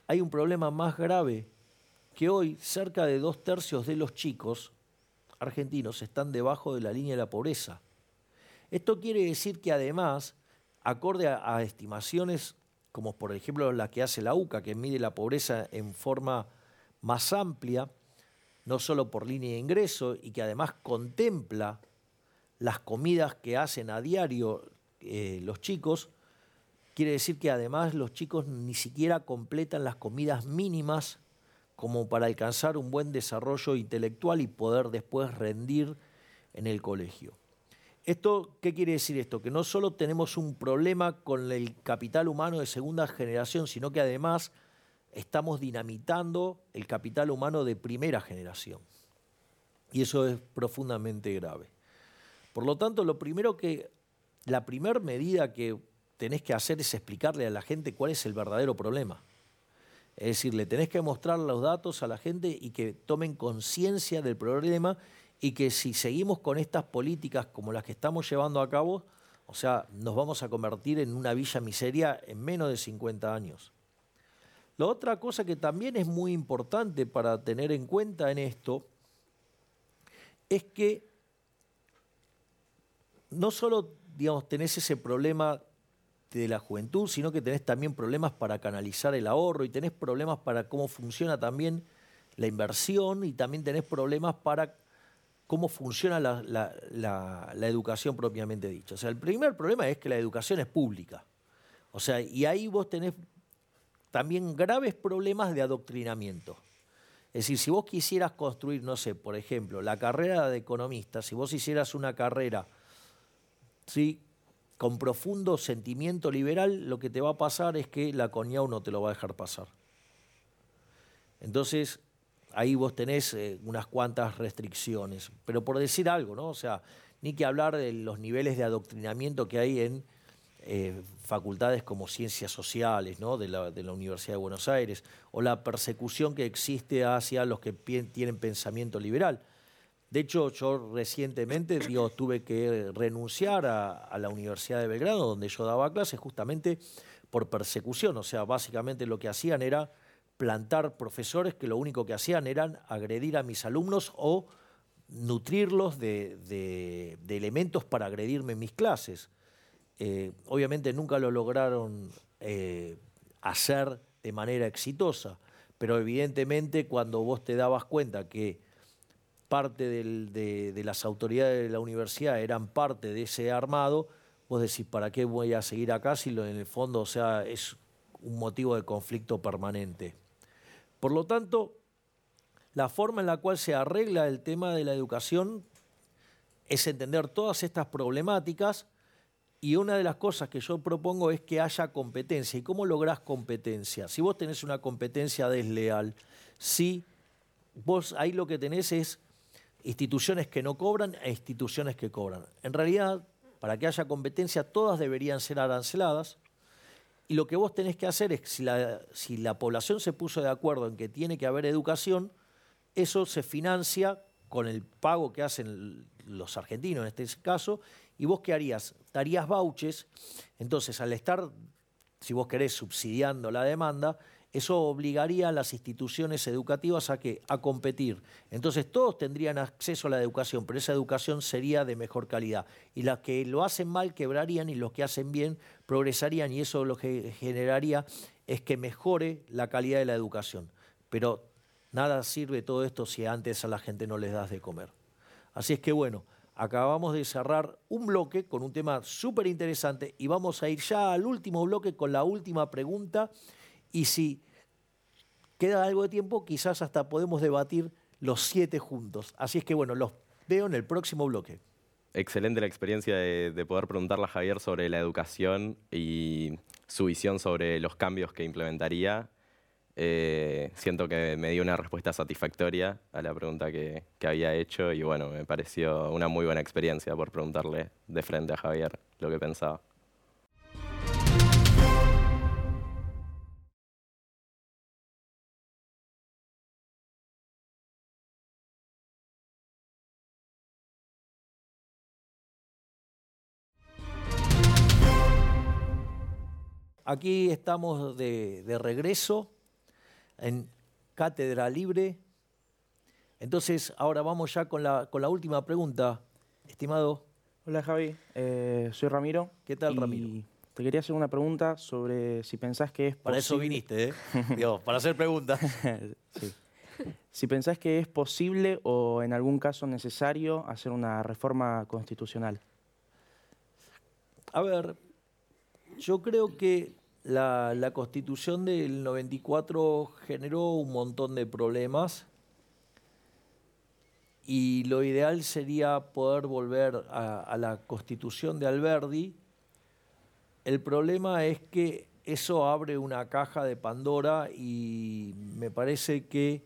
hay un problema más grave, que hoy cerca de dos tercios de los chicos argentinos están debajo de la línea de la pobreza. Esto quiere decir que además, acorde a estimaciones como por ejemplo la que hace la UCA, que mide la pobreza en forma más amplia, no solo por línea de ingreso, y que además contempla las comidas que hacen a diario eh, los chicos, quiere decir que además los chicos ni siquiera completan las comidas mínimas como para alcanzar un buen desarrollo intelectual y poder después rendir en el colegio. Esto, ¿Qué quiere decir esto? Que no solo tenemos un problema con el capital humano de segunda generación, sino que además estamos dinamitando el capital humano de primera generación. Y eso es profundamente grave. Por lo tanto, lo primero que, la primera medida que tenés que hacer es explicarle a la gente cuál es el verdadero problema. Es decir, le tenés que mostrar los datos a la gente y que tomen conciencia del problema y que si seguimos con estas políticas como las que estamos llevando a cabo, o sea, nos vamos a convertir en una villa miseria en menos de 50 años. La otra cosa que también es muy importante para tener en cuenta en esto es que no solo digamos, tenés ese problema de la juventud, sino que tenés también problemas para canalizar el ahorro y tenés problemas para cómo funciona también la inversión y también tenés problemas para cómo funciona la, educación propiamente dicha. O sea, el primer problema es que la educación es pública. O sea, y ahí vos tenés también graves problemas de adoctrinamiento. Es decir, si vos quisieras construir, no sé, por ejemplo, la carrera de economista, si vos hicieras una carrera ¿sí? con profundo sentimiento liberal, lo que te va a pasar es que la CONIAU no te lo va a dejar pasar. Entonces, ahí vos tenés eh, unas cuantas restricciones. Pero por decir algo, ¿no? O sea, ni que hablar de los niveles de adoctrinamiento que hay en eh, facultades como ciencias sociales, ¿no? De la, Universidad de Buenos Aires, o la persecución que existe hacia los que tienen pensamiento liberal. De hecho, yo recientemente digo, tuve que renunciar a, a, la Universidad de Belgrano, donde yo daba clases, justamente por persecución. O sea, básicamente lo que hacían era plantar profesores que lo único que hacían eran agredir a mis alumnos o nutrirlos de, elementos para agredirme en mis clases. Eh, obviamente nunca lo lograron eh, hacer de manera exitosa, pero evidentemente cuando vos te dabas cuenta que parte de, de, las autoridades de la universidad eran parte de ese armado, vos decís, ¿para qué voy a seguir acá si en el fondo o sea, es un motivo de conflicto permanente? Por lo tanto, la forma en la cual se arregla el tema de la educación es entender todas estas problemáticas y una de las cosas que yo propongo es que haya competencia. ¿Y cómo lográs competencia? Si vos tenés una competencia desleal, si vos ahí lo que tenés es instituciones que no cobran e instituciones que cobran. En realidad, para que haya competencia, todas deberían ser aranceladas, y lo que vos tenés que hacer es, si la, si la población se puso de acuerdo en que tiene que haber educación, eso se financia con el pago que hacen los argentinos en este caso, y vos qué harías? Darías vouches, entonces al estar, si vos querés, subsidiando la demanda, eso obligaría a las instituciones educativas a, que, a competir. Entonces todos tendrían acceso a la educación, pero esa educación sería de mejor calidad. Y las que lo hacen mal quebrarían y los que hacen bien progresarían y eso lo que generaría es que mejore la calidad de la educación. Pero nada sirve todo esto si antes a la gente no les das de comer. Así es que bueno, acabamos de cerrar un bloque con un tema súper interesante y vamos a ir ya al último bloque con la última pregunta y si queda algo de tiempo, quizás hasta podemos debatir los siete juntos. Así es que bueno, los veo en el próximo bloque. Excelente la experiencia de, poder preguntarle a Javier sobre la educación y su visión sobre los cambios que implementaría. Eh, siento que me dio una respuesta satisfactoria a la pregunta que, que, había hecho y bueno, me pareció una muy buena experiencia por preguntarle de frente a Javier lo que pensaba. Aquí estamos de, regreso en Cátedra Libre. Entonces, ahora vamos ya con la, con la última pregunta, estimado. Hola Javi, eh, soy Ramiro. ¿Qué tal, Ramiro? Te quería hacer una pregunta sobre si pensás que es Para eso viniste, ¿eh? *laughs* para hacer preguntas. *laughs* sí. Si pensás que es posible o en algún caso necesario hacer una reforma constitucional. A ver, yo creo que la, constitución del 94 generó un montón de problemas y lo ideal sería poder volver a, a la constitución de Alberdi. El problema es que eso abre una caja de Pandora y me parece que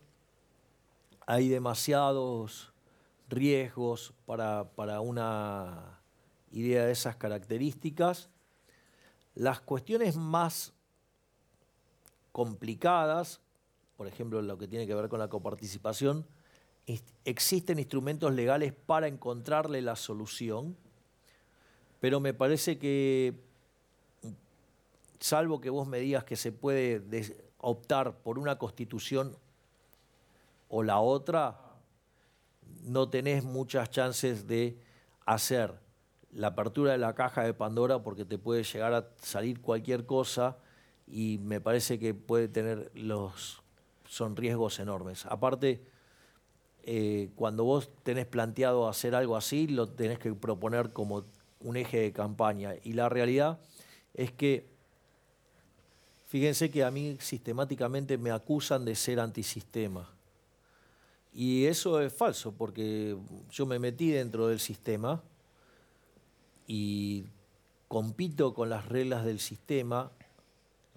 hay demasiados riesgos para, para una idea de esas características. Las cuestiones más complicadas, por ejemplo, lo que tiene que ver con la coparticipación, existen instrumentos legales para encontrarle la solución, pero me parece que, salvo que vos me digas que se puede optar por una constitución o la otra, no tenés muchas chances de hacer la apertura de la caja de Pandora porque te puede llegar a salir cualquier cosa y me parece que puede tener los son riesgos enormes. Aparte, eh, cuando vos tenés planteado hacer algo así, lo tenés que proponer como un eje de campaña. Y la realidad es que, fíjense que a mí sistemáticamente me acusan de ser antisistema. Y eso es falso, porque yo me metí dentro del sistema y compito con las reglas del sistema,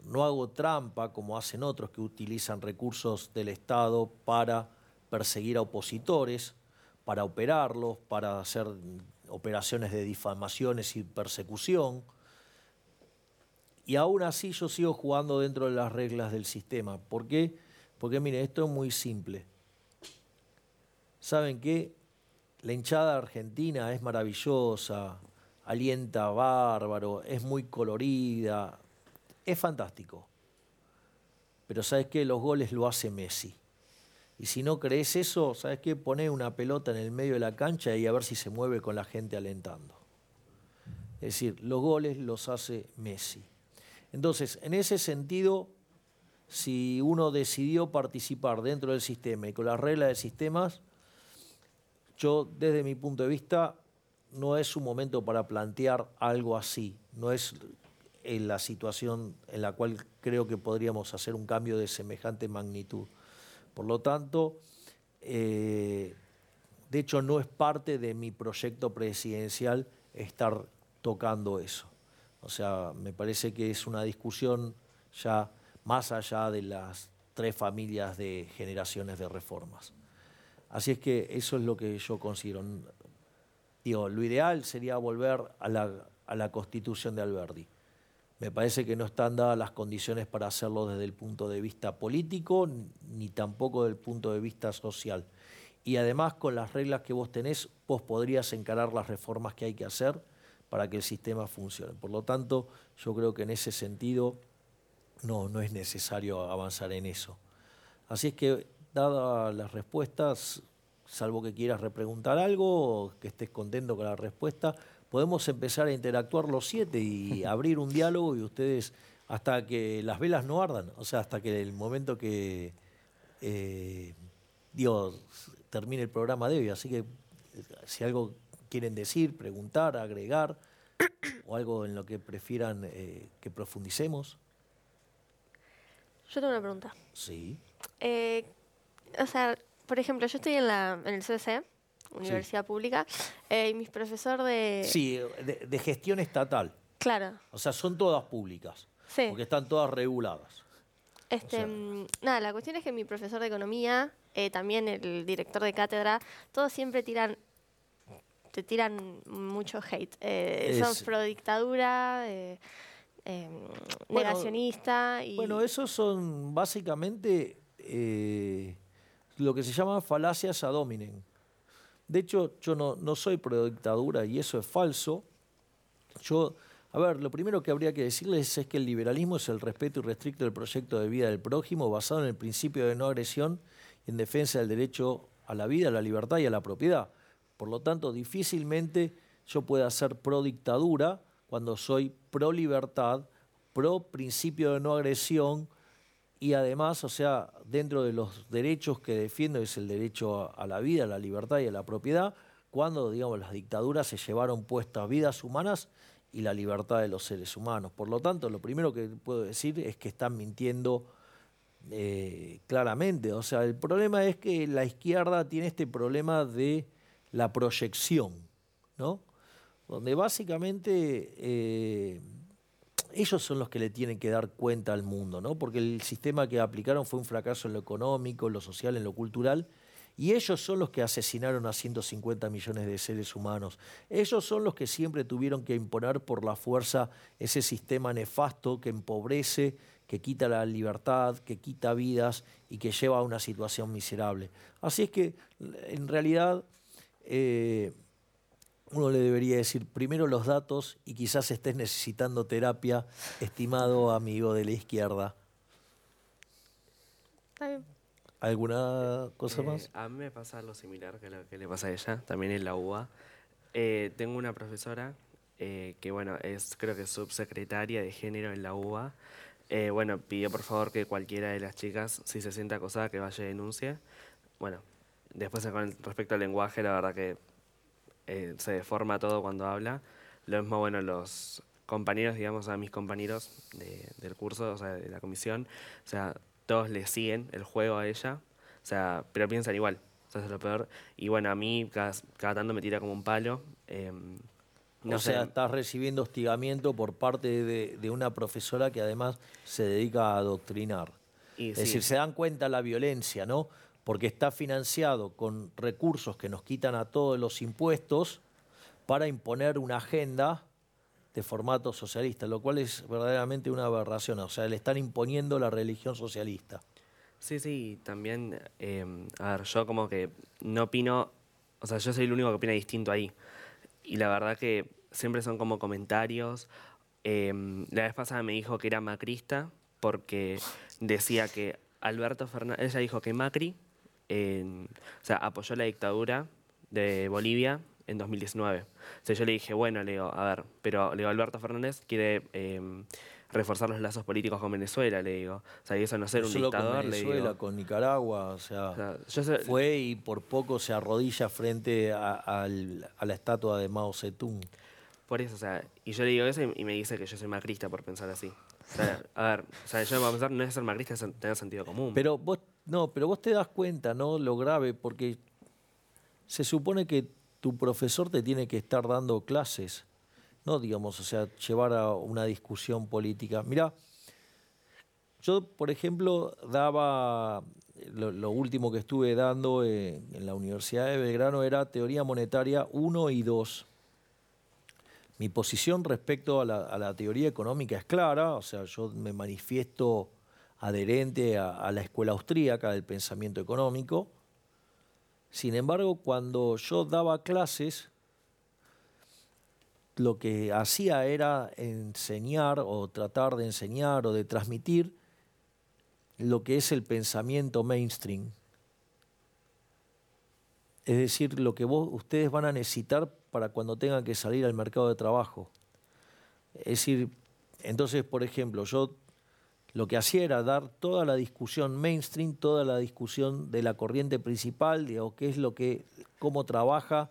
no hago trampa como hacen otros que utilizan recursos del Estado para perseguir a opositores, para operarlos, para hacer operaciones de difamaciones y persecución. Y aún así yo sigo jugando dentro de las reglas del sistema. ¿Por qué? Porque mire, esto es muy simple. ¿Saben qué? La hinchada argentina es maravillosa, alienta bárbaro, es muy colorida, es fantástico. Pero ¿sabes qué? Los goles lo hace Messi. Y si no crees eso, ¿sabes qué? Poné una pelota en el medio de la cancha y a ver si se mueve con la gente alentando. Es decir, los goles los hace Messi. Entonces, en ese sentido, si uno decidió participar dentro del sistema y con las reglas del sistema, yo desde mi punto de vista no es un momento para plantear algo así, no es en la situación en la cual creo que podríamos hacer un cambio de semejante magnitud. Por lo tanto, eh, de hecho no es parte de mi proyecto presidencial estar tocando eso. O sea, me parece que es una discusión ya más allá de las tres familias de generaciones de reformas. Así es que eso es lo que yo considero. Lo ideal sería volver a la, constitución de Alberdi. Me parece que no están dadas las condiciones para hacerlo desde el punto de vista político, ni tampoco desde el punto de vista social. Y además, con las reglas que vos tenés, vos podrías encarar las reformas que hay que hacer para que el sistema funcione. Por lo tanto, yo creo que en ese sentido no, no es necesario avanzar en eso. Así es que, dadas las respuestas, salvo que quieras repreguntar algo o que estés contento con la respuesta, podemos empezar a interactuar los siete y *laughs* abrir un diálogo y ustedes hasta que las velas no ardan, o sea, hasta que el momento que eh, digo, termine el programa de hoy. Así que si algo quieren decir, preguntar, agregar o algo en lo que prefieran eh, que profundicemos, Yo tengo una pregunta. sí. Eh, o sea, por ejemplo, yo estoy en, la, en el CBC, Universidad Pública, eh, y mi profesor de... Sí, de, de gestión estatal. Claro, O sea, son todas públicas, sí. porque están todas reguladas. Este, sea- mm, nada, la cuestión es que mi profesor de economía, eh, también el director de cátedra, todos siempre tiran, te tiran mucho hate. Eh, Son pro dictadura, eh, eh, Bueno, negacionista y Bueno, esos son básicamente lo que se llama falacias ad hominem. De hecho, yo no, soy pro dictadura y eso es falso. Yo, a ver, lo primero que habría que decirles es que el liberalismo es el respeto irrestricto del proyecto de vida del prójimo basado en el principio de no agresión y en defensa del derecho a la vida, a la libertad y a la propiedad. Por lo tanto, difícilmente yo pueda ser pro dictadura cuando soy pro libertad, pro principio de no agresión y además, o sea, dentro de los derechos que defiendo es el derecho a, la vida, a la libertad y a la propiedad, cuando, digamos, las dictaduras se llevaron puestas vidas humanas y la libertad de los seres humanos. Por lo tanto, lo primero que puedo decir es que están mintiendo eh, claramente. O sea, el problema es que la izquierda tiene este problema de la proyección, ¿no? Donde básicamente eh, ellos son los que le tienen que dar cuenta al mundo, ¿no? Porque el sistema que aplicaron fue un fracaso en lo económico, en lo social, en lo cultural, y ellos son los que asesinaron a 150 millones de seres humanos. Ellos son los que siempre tuvieron que imponer por la fuerza ese sistema nefasto que empobrece, que quita la libertad, que quita vidas y que lleva a una situación miserable. Así es que, en realidad, eh, uno le debería decir primero los datos y quizás estés necesitando terapia, estimado amigo de la izquierda. ¿Alguna cosa Eh, más? A mí me pasa algo similar que lo que le pasa a ella, también en la UBA. Eh, tengo una profesora eh, que, bueno, es creo que subsecretaria de género en la UBA. Eh, bueno, pidió por favor que cualquiera de las chicas, si se siente acosada, que vaya y denuncie. Bueno, después con respecto al lenguaje, la verdad que eh, se deforma todo cuando habla. Lo mismo, bueno, los compañeros, digamos, a mis compañeros de- del curso, o sea, de la comisión, o sea, todos le siguen el juego a ella, o sea, pero piensan igual, o sea, eso es lo peor. Y bueno, a mí cada, cada tanto me tira como un palo. em, no o sé, sea, estás recibiendo hostigamiento por parte de, de una profesora que además se dedica a adoctrinar. y Es sí. decir, se dan cuenta la violencia, ¿no? Porque está financiado con recursos que nos quitan a todos los impuestos para imponer una agenda de formato socialista, lo cual es verdaderamente una aberración. O sea, le están imponiendo la religión socialista. Sí, sí, también, eh, a ver, yo como que no opino, o sea, yo soy el único que opina distinto ahí. Y la verdad que siempre son como comentarios. Eh, la vez pasada me dijo que era macrista porque decía que Alberto Fernández, ella dijo que Macri, o sea, apoyó la dictadura de Bolivia en 2019. O sea, yo le dije, bueno, le digo, a ver, pero le digo, Alberto Fernández quiere eh, reforzar los lazos políticos con Venezuela, le digo. O sea, y eso no ser un solo dictador, con le Venezuela, digo. con Nicaragua, o sea, O sea, yo sé- fue y por poco se arrodilla frente a, la estatua de Mao Zedong. Por eso, o sea, y yo le digo eso y, y me dice que yo soy macrista por pensar así. A ver, o sea, yo voy a pensar, no es ser macrista, es tener sentido común. Pero vos, no, pero vos te das cuenta, ¿no? Lo grave, porque se supone que tu profesor te tiene que estar dando clases, no digamos, o sea, llevar a una discusión política. Mira, yo, por ejemplo, daba, lo, lo último que estuve dando eh, en la Universidad de Belgrano era teoría monetaria 1 y 2. Mi posición respecto a la, teoría económica es clara, o sea, yo me manifiesto adherente a, a la escuela austríaca del pensamiento económico. Sin embargo, cuando yo daba clases, lo que hacía era enseñar o tratar de enseñar o de transmitir lo que es el pensamiento mainstream. Es decir, lo que vos, ustedes van a necesitar para cuando tengan que salir al mercado de trabajo. Es decir, entonces, por ejemplo, yo lo que hacía era dar toda la discusión mainstream, toda la discusión de la corriente principal, digo, qué es lo que, cómo trabaja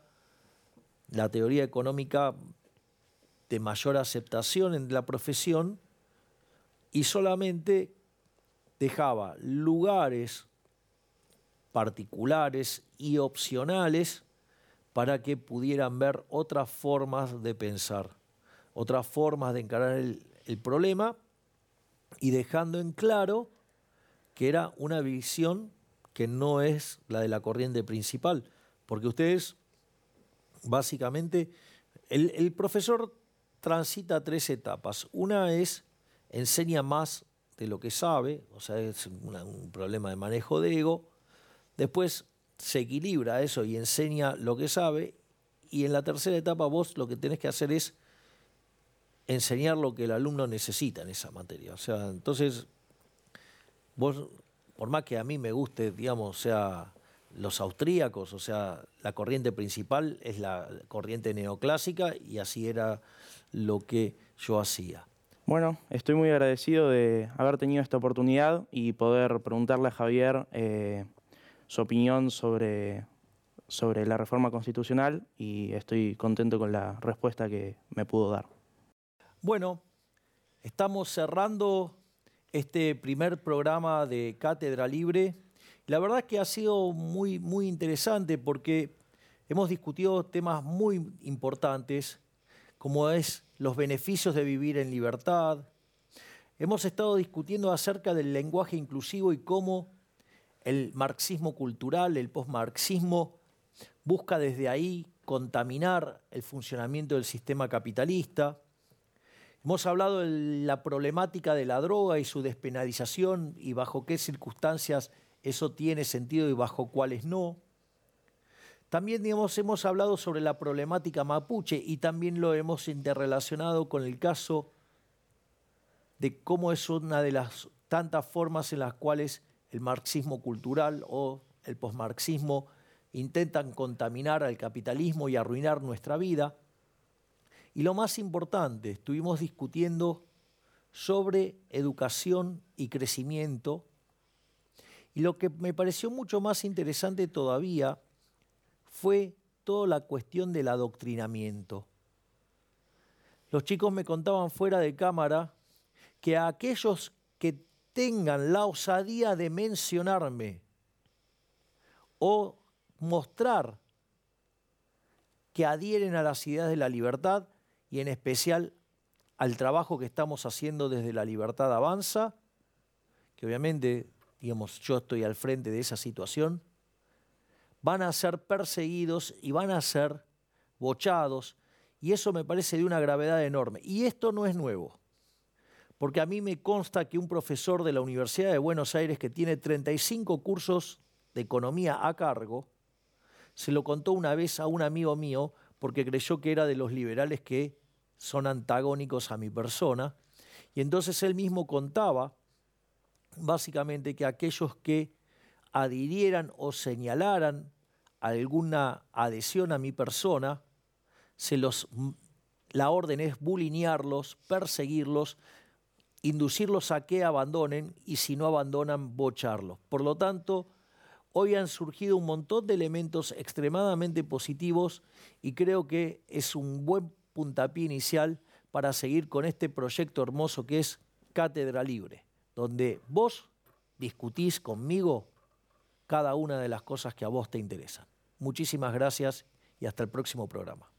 la teoría económica de mayor aceptación en la profesión y solamente dejaba lugares particulares y opcionales para que pudieran ver otras formas de pensar, otras formas de encarar el, problema y dejando en claro que era una visión que no es la de la corriente principal, porque ustedes básicamente, el, profesor transita tres etapas. Una es enseña más de lo que sabe, o sea, es un problema de manejo de ego. Después se equilibra eso y enseña lo que sabe. Y en la tercera etapa vos lo que tenés que hacer es enseñar lo que el alumno necesita en esa materia. O sea, entonces, vos, por más que a mí me guste, digamos, o sea, los austríacos, o sea, la corriente principal es la corriente neoclásica y así era lo que yo hacía. Bueno, estoy muy agradecido de haber tenido esta oportunidad y poder preguntarle a Javier eh, su opinión sobre, sobre la reforma constitucional y estoy contento con la respuesta que me pudo dar. Bueno, estamos cerrando este primer programa de Cátedra Libre. La verdad es que ha sido muy, muy interesante porque hemos discutido temas muy importantes, como es los beneficios de vivir en libertad. Hemos estado discutiendo acerca del lenguaje inclusivo y cómo el marxismo cultural, el postmarxismo, busca desde ahí contaminar el funcionamiento del sistema capitalista. Hemos hablado de la problemática de la droga y su despenalización y bajo qué circunstancias eso tiene sentido y bajo cuáles no. También hemos hablado sobre la problemática mapuche y también lo hemos interrelacionado con el caso de cómo es una de las tantas formas en las cuales el marxismo cultural o el posmarxismo intentan contaminar al capitalismo y arruinar nuestra vida. Y lo más importante, estuvimos discutiendo sobre educación y crecimiento. Y lo que me pareció mucho más interesante todavía fue toda la cuestión del adoctrinamiento. Los chicos me contaban fuera de cámara que a aquellos que tengan la osadía de mencionarme o mostrar que adhieren a las ideas de la libertad y en especial al trabajo que estamos haciendo desde la libertad avanza, que obviamente, digamos, yo estoy al frente de esa situación, van a ser perseguidos y van a ser bochados, y eso me parece de una gravedad enorme. Y esto no es nuevo, porque a mí me consta que un profesor de la Universidad de Buenos Aires que tiene 35 cursos de economía a cargo, se lo contó una vez a un amigo mío porque creyó que era de los liberales que son antagónicos a mi persona. Y entonces él mismo contaba básicamente que aquellos que adhirieran o señalaran alguna adhesión a mi persona, se los, la orden es bulinearlos, perseguirlos, inducirlos a que abandonen y si no abandonan, bocharlos. Por lo tanto, hoy han surgido un montón de elementos extremadamente positivos y creo que es un buen puntapié inicial para seguir con este proyecto hermoso que es Cátedra Libre, donde vos discutís conmigo cada una de las cosas que a vos te interesan. Muchísimas gracias y hasta el próximo programa.